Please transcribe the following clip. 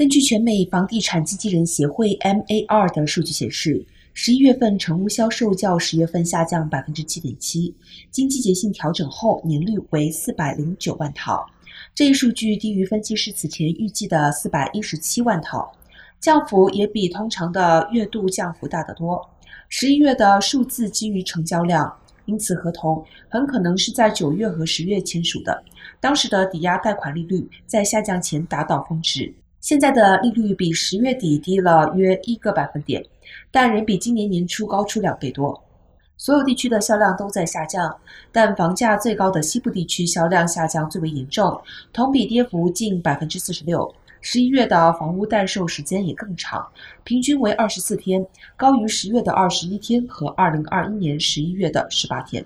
根据全美房地产经纪人协会 （MAR） 的数据显示，十一月份成屋销售较十月份下降百分之七点七，经季节性调整后年率为四百零九万套。这一数据低于分析师此前预计的四百一十七万套，降幅也比通常的月度降幅大得多。十一月的数字基于成交量，因此合同很可能是在九月和十月签署的，当时的抵押贷款利率在下降前达到峰值。现在的利率比十月底低了约一个百分点，但仍比今年年初高出两倍多。所有地区的销量都在下降，但房价最高的西部地区销量下降最为严重，同比跌幅近百分之四十六。十一月的房屋待售时间也更长，平均为二十四天，高于十月的二十一天和二零二一年十一月的十八天。